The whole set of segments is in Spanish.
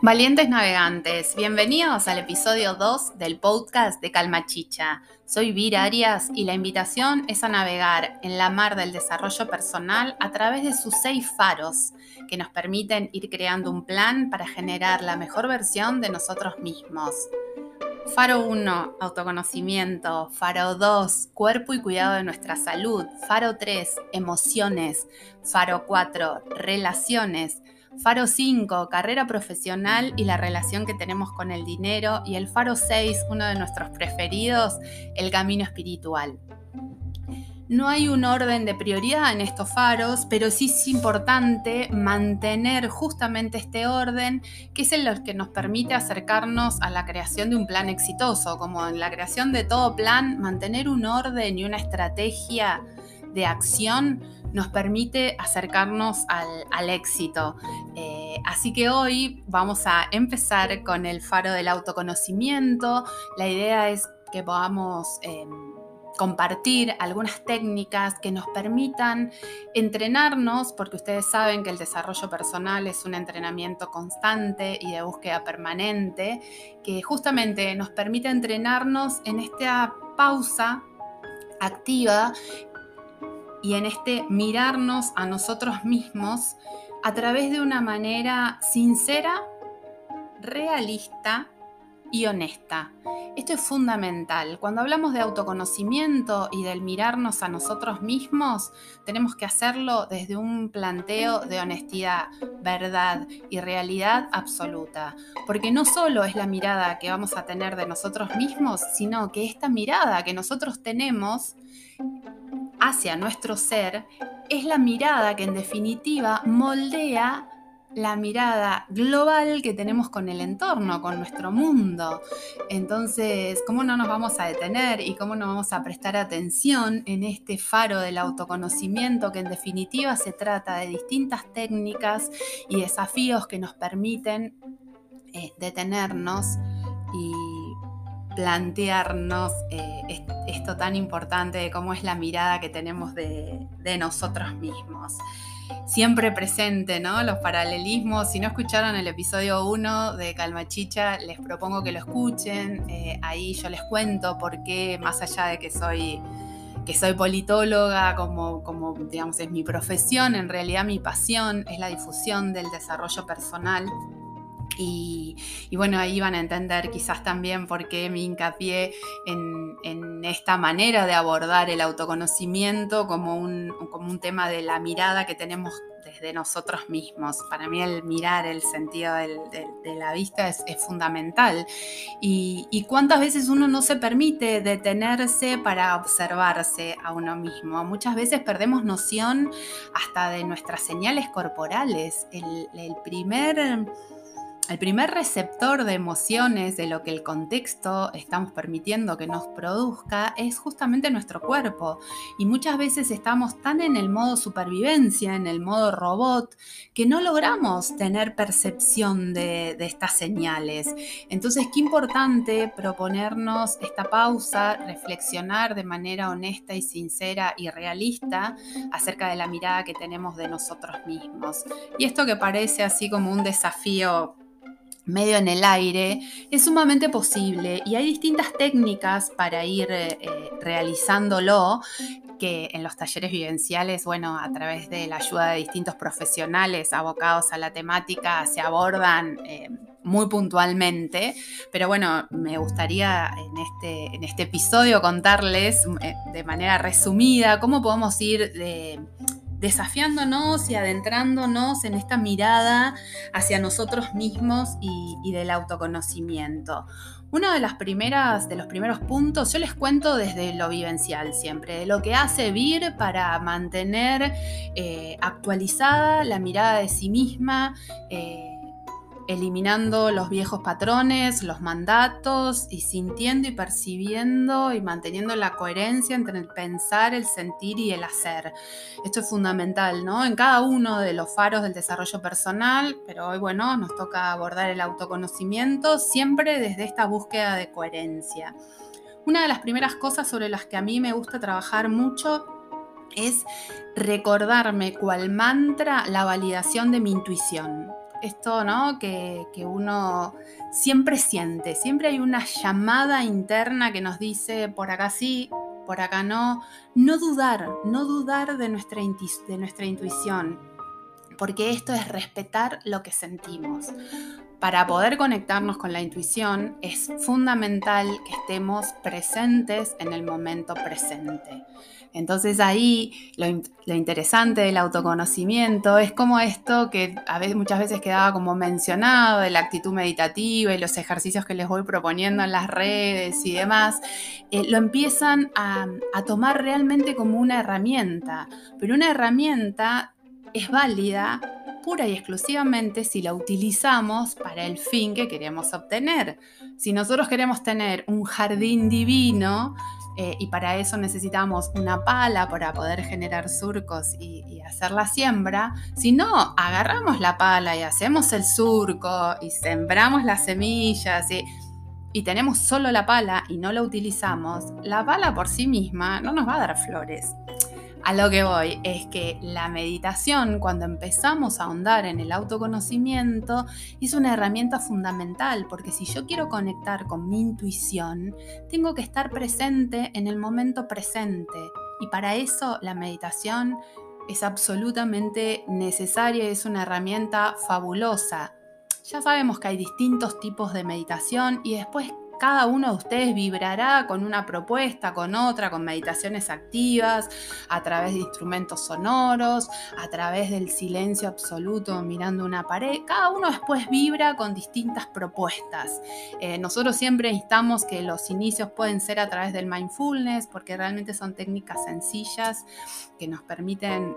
Valientes navegantes, bienvenidos al episodio 2 del podcast de Calma Chicha. Soy Vir Arias y la invitación es a navegar en la mar del desarrollo personal a través de sus seis faros que nos permiten ir creando un plan para generar la mejor versión de nosotros mismos. Faro 1, autoconocimiento. Faro 2, cuerpo y cuidado de nuestra salud. Faro 3, emociones. Faro 4, relaciones. Faro 5, carrera profesional y la relación que tenemos con el dinero. Y el Faro 6, uno de nuestros preferidos, el camino espiritual. No hay un orden de prioridad en estos faros, pero sí es importante mantener justamente este orden, que es el que nos permite acercarnos a la creación de un plan exitoso. Como en la creación de todo plan, mantener un orden y una estrategia de acción nos permite acercarnos al, éxito. Eh, así que hoy vamos a empezar con el faro del autoconocimiento. La idea es que podamos... Em, compartir algunas técnicas que nos permitan entrenarnos, porque ustedes saben que el desarrollo personal es un entrenamiento constante y de búsqueda permanente, que justamente nos permite entrenarnos en esta pausa activa y en este mirarnos a nosotros mismos a través de una manera sincera, realista y honesta. Esto es fundamental. Cuando hablamos de autoconocimiento y del mirarnos a nosotros mismos, tenemos que hacerlo desde un planteo de honestidad, verdad y realidad absoluta. Porque no solo es la mirada que vamos a tener de nosotros mismos, sino que esta mirada que nosotros tenemos hacia nuestro ser es la mirada que en definitiva moldea la mirada global que tenemos con el entorno, con nuestro mundo. Entonces, ¿cómo no nos vamos a detener y cómo no vamos a prestar atención en este faro del autoconocimiento que en definitiva se trata de distintas técnicas y desafíos que nos permiten eh, detenernos y plantearnos eh, esto tan importante de cómo es la mirada que tenemos de, nosotros mismos. Siempre presente, ¿no? Los paralelismos. Si no escucharon el episodio 1 de Calma Chicha, les propongo que lo escuchen. Eh, ahí yo les cuento por qué, más allá de que soy que soy politóloga, como, como digamos es mi profesión, en realidad mi pasión es la difusión del desarrollo personal y, bueno, ahí van a entender quizás también por qué mi hincapié en, esta manera de abordar el autoconocimiento como un, como un tema de la mirada que tenemos desde nosotros mismos. Para mí el mirar, el sentido de la vista es, fundamental. Y, y, cuántas veces uno no se permite detenerse para observarse a uno mismo. Muchas veces perdemos noción hasta de nuestras señales corporales. El primer el primer receptor de emociones, de lo que el contexto estamos permitiendo que nos produzca, es justamente nuestro cuerpo. Y muchas veces estamos tan en el modo supervivencia, en el modo robot, que no logramos tener percepción de, estas señales. Entonces, qué importante proponernos esta pausa, reflexionar de manera honesta y sincera y realista acerca de la mirada que tenemos de nosotros mismos. Y esto que parece así como un desafío medio en el aire, es sumamente posible. Y hay distintas técnicas para ir eh, eh, realizándolo que en los talleres vivenciales, bueno, a través de la ayuda de distintos profesionales abocados a la temática, se abordan eh, muy puntualmente, pero bueno, me gustaría en este, en este episodio contarles de manera resumida cómo podemos ir de desafiándonos y adentrándonos en esta mirada hacia nosotros mismos y, del autoconocimiento. Uno de los primeros puntos, yo les cuento desde lo vivencial siempre, de lo que hace Vir para mantener eh, actualizada la mirada de sí misma. Eh, eliminando los viejos patrones, los mandatos y sintiendo y percibiendo y manteniendo la coherencia entre el pensar, el sentir y el hacer. Esto es fundamental, ¿no? En cada uno de los faros del desarrollo personal, pero hoy, bueno, nos toca abordar el autoconocimiento siempre desde esta búsqueda de coherencia. Una de las primeras cosas sobre las que a mí me gusta trabajar mucho es recordarme cual mantra la validación de mi intuición esto, ¿no? Que, que, uno siempre siente, siempre hay una llamada interna que nos dice, por acá sí, por acá no. No dudar, no dudar de nuestra, de nuestra intuición, porque esto es respetar lo que sentimos. Para poder conectarnos con la intuición es fundamental que estemos presentes en el momento presente. Entonces ahí lo, interesante del autoconocimiento es como esto que a veces, muchas veces quedaba como mencionado, de la actitud meditativa y los ejercicios que les voy proponiendo en las redes y demás, eh, lo empiezan a, a tomar realmente como una herramienta, pero una herramienta es válida y exclusivamente si la utilizamos para el fin que queremos obtener. Si nosotros queremos tener un jardín divino, eh, y para eso necesitamos una pala para poder generar surcos y, hacer la siembra. Si no, agarramos la pala y hacemos el surco y sembramos las semillas y, y tenemos solo la pala y no la utilizamos, la pala por sí misma no nos va a dar flores. A lo que voy es que la meditación, cuando empezamos a ahondar en el autoconocimiento, es una herramienta fundamental, porque si yo quiero conectar con mi intuición, tengo que estar presente en el momento presente. Y para eso la meditación es absolutamente necesaria, es una herramienta fabulosa. Ya sabemos que hay distintos tipos de meditación y después cada uno de ustedes vibrará con una propuesta, con otra, con meditaciones activas, a través de instrumentos sonoros, a través del silencio absoluto mirando una pared. Cada uno después vibra con distintas propuestas. Eh, nosotros siempre instamos que los inicios pueden ser a través del mindfulness, porque realmente son técnicas sencillas que nos permiten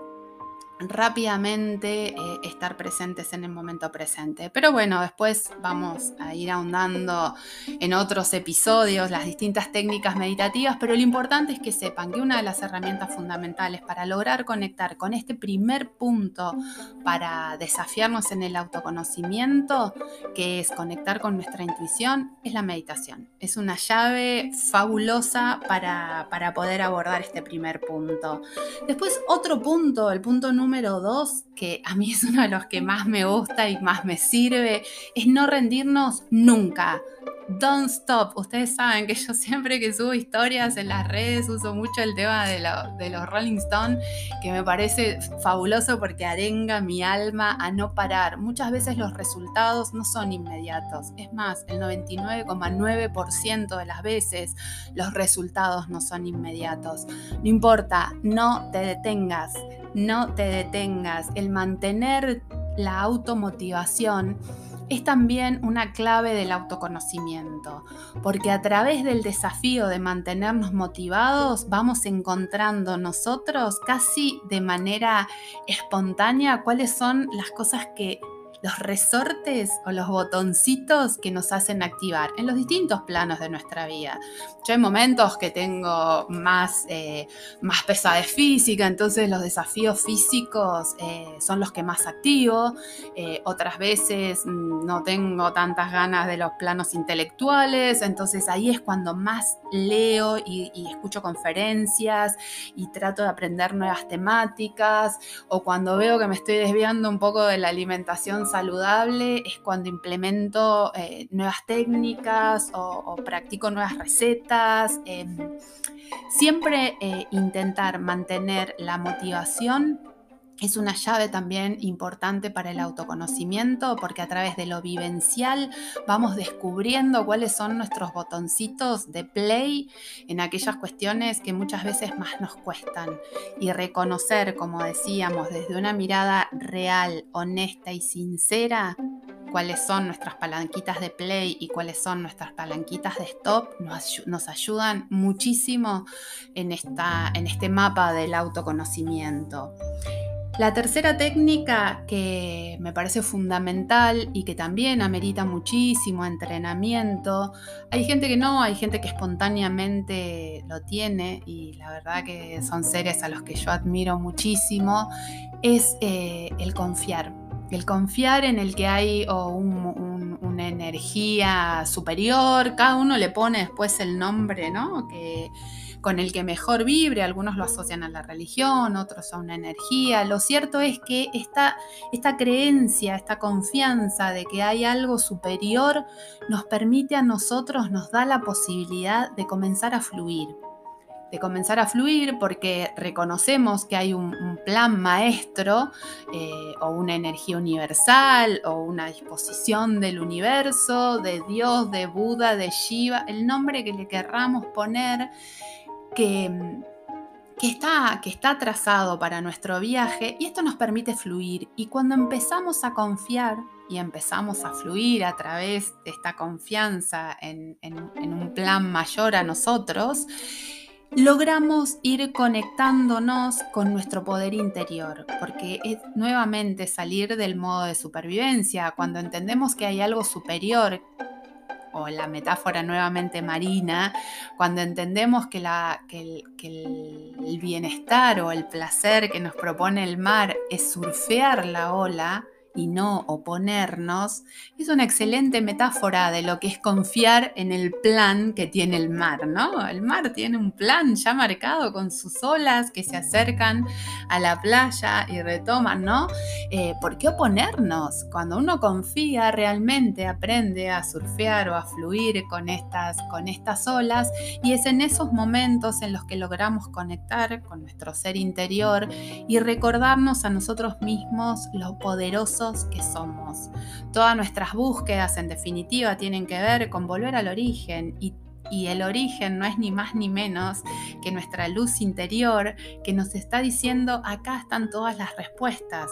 rápidamente eh, estar presentes en el momento presente. Pero bueno, después vamos a ir ahondando en otros episodios las distintas técnicas meditativas, pero lo importante es que sepan que una de las herramientas fundamentales para lograr conectar con este primer punto para desafiarnos en el autoconocimiento, que es conectar con nuestra intuición, es la meditación. Es una llave fabulosa para, para poder abordar este primer punto. Después otro punto, el punto número número dos, que a mí es uno de los que más me gusta y más me sirve, es no rendirnos nunca. Don't stop. Ustedes saben que yo siempre que subo historias en las redes uso mucho el tema de, de los Rolling Stones, que me parece fabuloso porque arenga mi alma a no parar. Muchas veces los resultados no son inmediatos. Es más, el 99,9% de las veces los resultados no son inmediatos. No importa, no te detengas no te detengas. El mantener la automotivación es también una clave del autoconocimiento, porque a través del desafío de mantenernos motivados vamos encontrando nosotros casi de manera espontánea cuáles son las cosas que los resortes o los botoncitos que nos hacen activar en los distintos planos de nuestra vida. Yo hay momentos que tengo más, eh, más pesadez física, entonces los desafíos físicos eh, son los que más activo. Eh, otras veces mm, no tengo tantas ganas de los planos intelectuales, entonces ahí es cuando más leo y, y escucho conferencias y trato de aprender nuevas temáticas o cuando veo que me estoy desviando un poco de la alimentación saludable es cuando implemento eh, nuevas técnicas o, practico nuevas recetas. Em, siempre eh, intentar mantener la motivación es una llave también importante para el autoconocimiento porque a través de lo vivencial vamos descubriendo cuáles son nuestros botoncitos de play en aquellas cuestiones que muchas veces más nos cuestan y reconocer, como decíamos, desde una mirada real, honesta y sincera cuáles son nuestras palanquitas de play y cuáles son nuestras palanquitas de stop nos, ayudan muchísimo en, este mapa del autoconocimiento. La tercera técnica que me parece fundamental y que también amerita muchísimo entrenamiento, hay gente que no, hay gente que espontáneamente lo tiene y la verdad que son seres a los que yo admiro muchísimo, es eh, el confiar. El confiar en el que hay una energía superior, cada uno le pone después el nombre ¿no? Con el que mejor vibre, algunos lo asocian a la religión, otros a una energía. Lo cierto es que esta, esta creencia, esta confianza de que hay algo superior nos permite a nosotros, nos da la posibilidad de comenzar a fluir de comenzar a fluir porque reconocemos que hay un, plan maestro eh, o una energía universal o una disposición del universo, de Dios, de Buda, de Shiva, el nombre que le querramos poner, que, está, que está trazado para nuestro viaje y esto nos permite fluir. Y cuando empezamos a confiar y empezamos a fluir a través de esta confianza en, en un plan mayor a nosotros, logramos ir conectándonos con nuestro poder interior, porque es nuevamente salir del modo de supervivencia, cuando entendemos que hay algo superior, o la metáfora nuevamente marina, cuando entendemos que, el bienestar o el placer que nos propone el mar es surfear la ola, y no oponernos, es una excelente metáfora de lo que es confiar en el plan que tiene el mar, ¿no? El mar tiene un plan ya marcado con sus olas que se acercan a la playa y retoman, ¿no? Eh, ¿Por qué oponernos? Cuando uno confía realmente aprende a surfear o a fluir con estas, con estas olas y es en esos momentos en los que logramos conectar con nuestro ser interior y recordarnos a nosotros mismos lo poderoso que somos. Todas nuestras búsquedas, en definitiva, tienen que ver con volver al origen y el origen no es ni más ni menos que nuestra luz interior que nos está diciendo acá están todas las respuestas.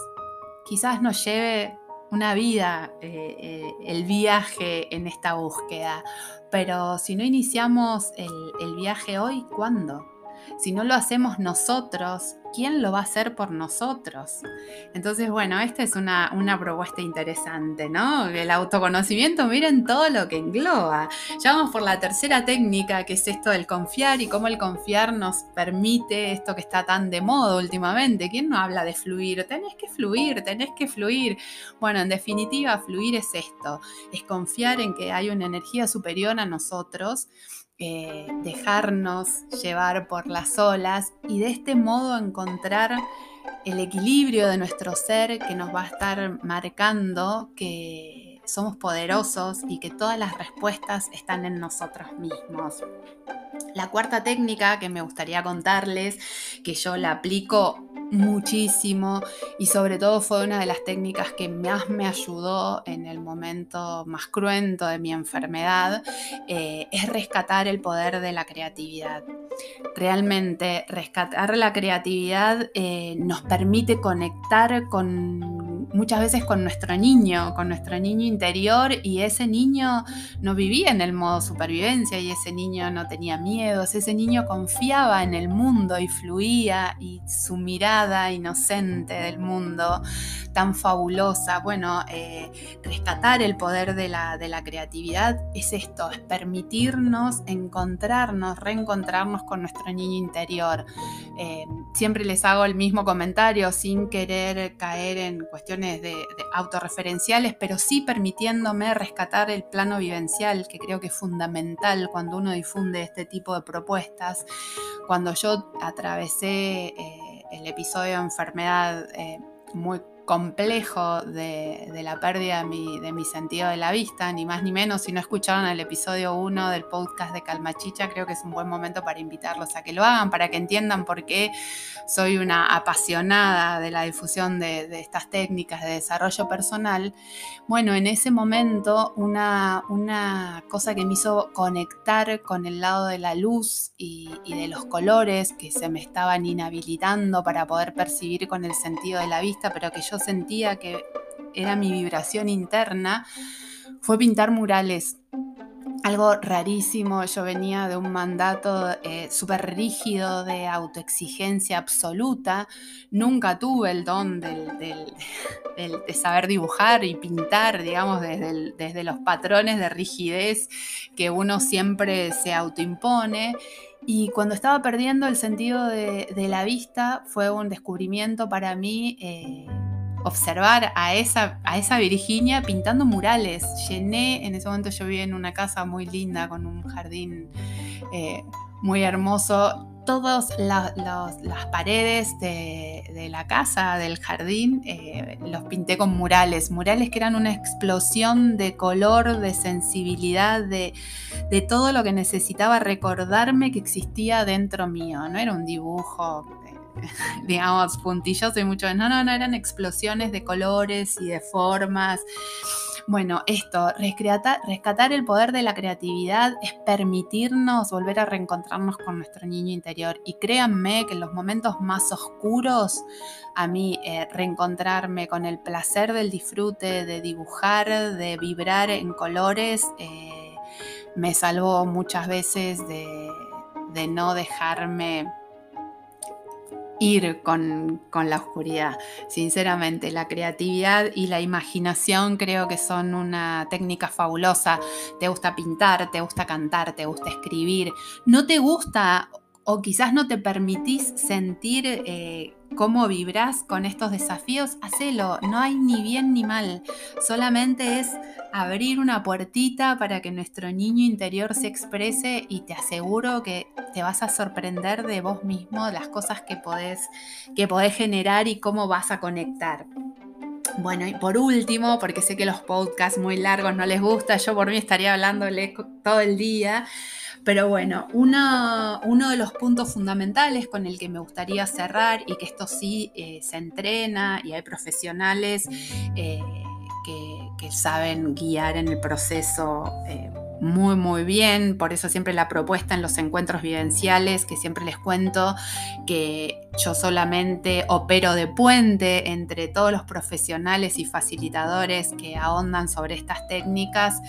Quizás nos lleve una vida eh, eh, el viaje en esta búsqueda, pero si no iniciamos el, el viaje hoy, ¿cuándo? Si no lo hacemos nosotros, ¿quién lo va a hacer por nosotros? Entonces, bueno, esta es una, propuesta interesante, ¿no? El autoconocimiento, miren todo lo que engloba. Ya vamos por la tercera técnica, que es esto del confiar y cómo el confiar nos permite esto que está tan de moda últimamente. ¿Quién no habla de fluir? Tenés que fluir, tenés que fluir. Bueno, en definitiva, fluir es esto, es confiar en que hay una energía superior a nosotros eh, dejarnos llevar por las olas y de este modo encontrar el equilibrio de nuestro ser que nos va a estar marcando que somos poderosos y que todas las respuestas están en nosotros mismos. La cuarta técnica que me gustaría contarles, que yo la aplico muchísimo y sobre todo fue una de las técnicas que más me ayudó en el momento más cruento de mi enfermedad, eh, es rescatar el poder de la creatividad. Realmente rescatar la creatividad eh, nos permite conectar con muchas veces con nuestro niño, con nuestro niño interior y ese niño no vivía en el modo supervivencia y ese niño no tenía miedos, ese niño confiaba en el mundo y fluía y su mirada inocente del mundo tan fabulosa, bueno, eh, rescatar el poder de la, de la creatividad es esto, es permitirnos encontrarnos, reencontrarnos con nuestro niño interior. Eh, siempre les hago el mismo comentario sin querer caer en cuestiones de, autorreferenciales, pero sí permitiéndome rescatar el plano vivencial, que creo que es fundamental cuando uno difunde este tipo de propuestas. Cuando yo atravesé eh, el episodio de enfermedad eh, muy complejo de, la pérdida de mi, sentido de la vista, ni más ni menos. Si no escucharon el episodio 1 del podcast de Calmachicha, creo que es un buen momento para invitarlos a que lo hagan, para que entiendan por qué soy una apasionada de la difusión de, estas técnicas de desarrollo personal. Bueno, en ese momento una, cosa que me hizo conectar con el lado de la luz y de los colores que se me estaban inhabilitando para poder percibir con el sentido de la vista, pero que yo sentía que era mi vibración interna, fue pintar murales. Algo rarísimo, yo venía de un mandato eh, súper rígido de autoexigencia absoluta, nunca tuve el don de saber dibujar y pintar, digamos, desde, desde los patrones de rigidez que uno siempre se autoimpone. Y cuando estaba perdiendo el sentido de, la vista, fue un descubrimiento para mí eh, observar a esa, Virginia pintando murales. Llené, en ese momento yo vivía en una casa muy linda con un jardín eh, muy hermoso. Todas las paredes de, la casa, del jardín, eh, los pinté con murales, murales que eran una explosión de color, de sensibilidad, de, de todo lo que necesitaba recordarme que existía dentro mío. No era un dibujo digamos, puntilloso y mucho. No, no, no, eran explosiones de colores y de formas. Bueno, esto, rescatar, el poder de la creatividad es permitirnos volver a reencontrarnos con nuestro niño interior. Y créanme que en los momentos más oscuros, a mí eh, reencontrarme con el placer del disfrute, de dibujar, de vibrar en colores, eh, me salvó muchas veces de, de no dejarme ir con, la oscuridad. Sinceramente, la creatividad y la imaginación creo que son una técnica fabulosa. Te gusta pintar, te gusta cantar, te gusta escribir. No te gusta o quizás no te permitís sentir eh, cómo vibras con estos desafíos, hacelo. No hay ni bien ni mal. Solamente es abrir una puertita para que nuestro niño interior se exprese y te aseguro que te vas a sorprender de vos mismo, las cosas que podés, que podés generar y cómo vas a conectar. Bueno, y por último, porque sé que los podcasts muy largos no les gusta, yo por mí estaría hablándole todo el día, pero bueno, uno, de los puntos fundamentales con el que me gustaría cerrar y que esto sí eh, se entrena y hay profesionales eh, que, saben guiar en el proceso. Eh, muy, muy bien. Por eso siempre la propuesta en los encuentros vivenciales, que siempre les cuento que yo solamente opero de puente entre todos los profesionales y facilitadores que ahondan sobre estas técnicas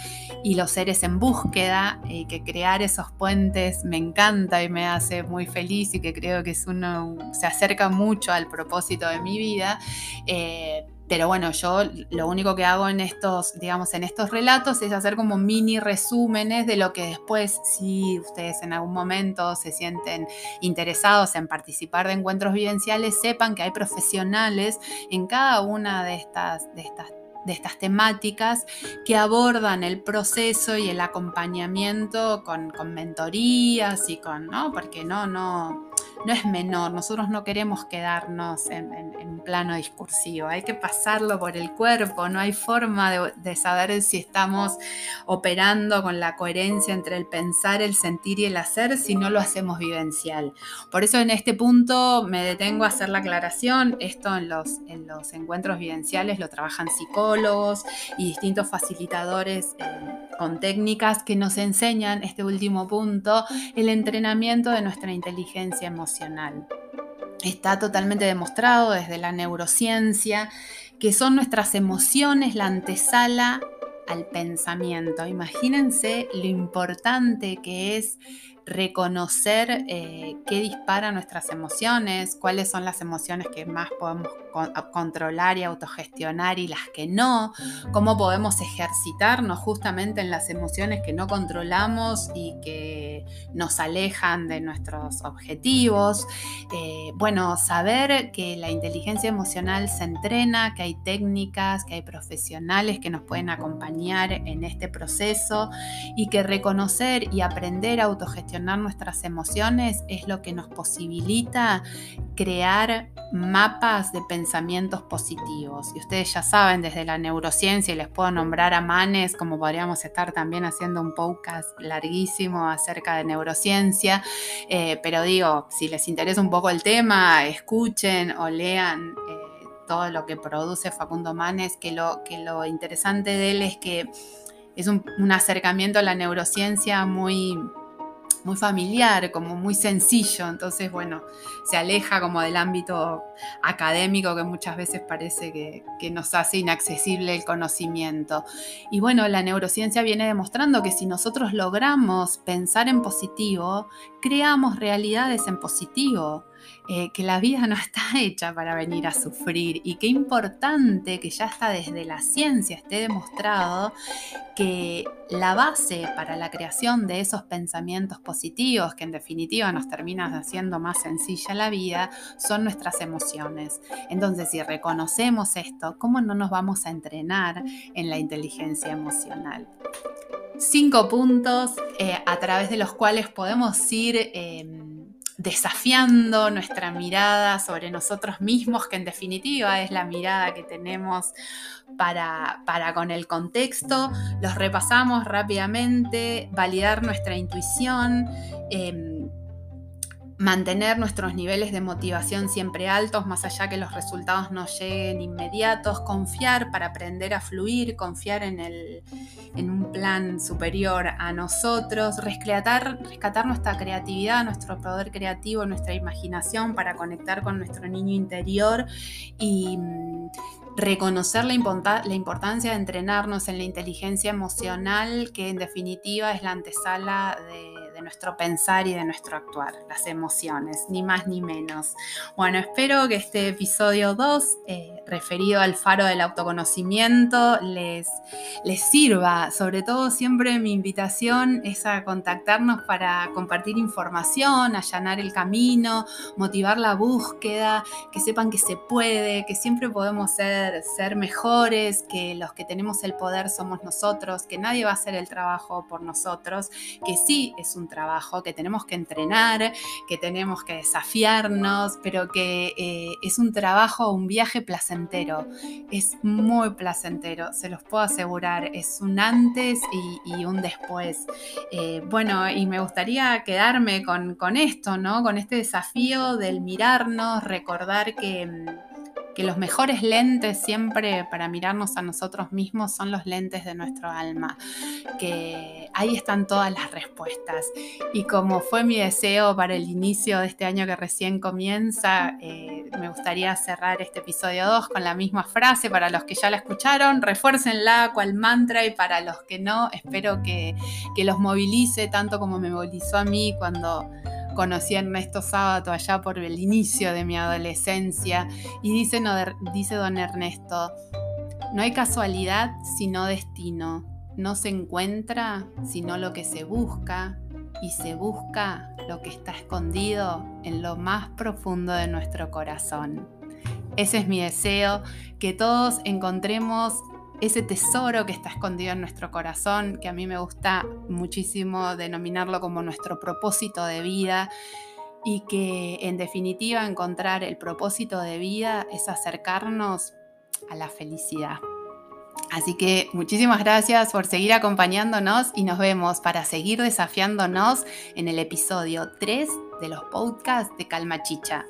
y los seres en búsqueda, y que crear esos puentes me encanta y me hace muy feliz y que creo que es uno, se acerca mucho al propósito de mi vida. Eh, pero bueno, yo lo único que hago en estos, digamos, en estos relatos es hacer como mini resúmenes de lo que después, si ustedes en algún momento se sienten interesados en participar de encuentros vivenciales, sepan que hay profesionales en cada una de estas, de estas de estas temáticas que abordan el proceso y el acompañamiento con, con mentorías y con, ¿no? Porque no, no, no es menor, nosotros no queremos quedarnos en, en, plano discursivo, hay que pasarlo por el cuerpo, no hay forma de, saber si estamos operando con la coherencia entre el pensar, el sentir y el hacer si no lo hacemos vivencial. Por eso en este punto me detengo a hacer la aclaración, esto en los, en los encuentros vivenciales lo trabajan psicólogos y distintos facilitadores eh, con técnicas que nos enseñan, este último punto, el entrenamiento de nuestra inteligencia emocional Está totalmente demostrado desde la neurociencia que son nuestras emociones la antesala al pensamiento. Imagínense lo importante que es reconocer eh, qué dispara nuestras emociones, cuáles son las emociones que más podemos controlar y autogestionar y las que no, cómo podemos ejercitarnos justamente en las emociones que no controlamos y que nos alejan de nuestros objetivos. Eh, bueno, saber que la inteligencia emocional se entrena, que hay técnicas, que hay profesionales que nos pueden acompañar en este proceso y que reconocer y aprender a autogestionar nuestras emociones es lo que nos posibilita crear mapas de pensamientos positivos. Y ustedes ya saben desde la neurociencia, y les puedo nombrar a Manes, como podríamos estar también haciendo un podcast larguísimo acerca de neurociencia, eh, pero digo, si les interesa un poco el tema, escuchen o lean. Eh, todo lo que produce Facundo Manes, que lo, que lo interesante de él es que es un acercamiento a la neurociencia muy, muy familiar, como muy sencillo, entonces bueno, se aleja como del ámbito académico que muchas veces parece que, que, nos hace inaccesible el conocimiento. Y bueno, la neurociencia viene demostrando que si nosotros logramos pensar en positivo, creamos realidades en positivo. Eh, que la vida no está hecha para venir a sufrir y qué importante que ya está desde la ciencia esté demostrado que la base para la creación de esos pensamientos positivos que en definitiva nos terminan haciendo más sencilla la vida son nuestras emociones. Entonces, si reconocemos esto, ¿cómo no nos vamos a entrenar en la inteligencia emocional? cinco puntos eh, a través de los cuales podemos ir em, desafiando nuestra mirada sobre nosotros mismos, que en definitiva es la mirada que tenemos para, para con el contexto. Los repasamos rápidamente, validar nuestra intuición. Em, mantener nuestros niveles de motivación siempre altos, más allá que los resultados no lleguen inmediatos, confiar para aprender a fluir, confiar en, el, en un plan superior a nosotros, rescatar, rescatar nuestra creatividad, nuestro poder creativo, nuestra imaginación para conectar con nuestro niño interior y mm, reconocer la, la, importancia de entrenarnos en la inteligencia emocional, que en definitiva es la antesala de nuestro pensar y de nuestro actuar, las emociones, ni más ni menos. Bueno, espero que este episodio 2, eh, referido al faro del autoconocimiento, les, les sirva. Sobre todo, siempre mi invitación es a contactarnos para compartir información, allanar el camino, motivar la búsqueda, que sepan que se puede, que siempre podemos ser, ser mejores, que los que tenemos el poder somos nosotros, que nadie va a hacer el trabajo por nosotros, que sí es un trabajo, que tenemos que entrenar, que tenemos que desafiarnos, pero que eh, es un trabajo, un viaje placentero. Es muy placentero, se los puedo asegurar. Es un antes y, un después. Eh, bueno, y me gustaría quedarme con, con esto, ¿no? Con este desafío del mirarnos, recordar que mm, que los mejores lentes siempre para mirarnos a nosotros mismos son los lentes de nuestro alma, que ahí están todas las respuestas. Y como fue mi deseo para el inicio de este año que recién comienza, eh, me gustaría cerrar este episodio 2 con la misma frase. Para los que ya la escucharon, refuércenla cual mantra y para los que no, espero que, que los movilice tanto como me movilizó a mí cuando conocí a Ernesto Sábato allá por el inicio de mi adolescencia y dice, dice don Ernesto, no hay casualidad sino destino, no se encuentra sino lo que se busca y se busca lo que está escondido en lo más profundo de nuestro corazón. Ese es mi deseo, que todos encontremos ese tesoro que está escondido en nuestro corazón, que a mí me gusta muchísimo denominarlo como nuestro propósito de vida y que en definitiva encontrar el propósito de vida es acercarnos a la felicidad. Así que muchísimas gracias por seguir acompañándonos y nos vemos para seguir desafiándonos en el episodio 3 de los podcasts de Calma Chicha.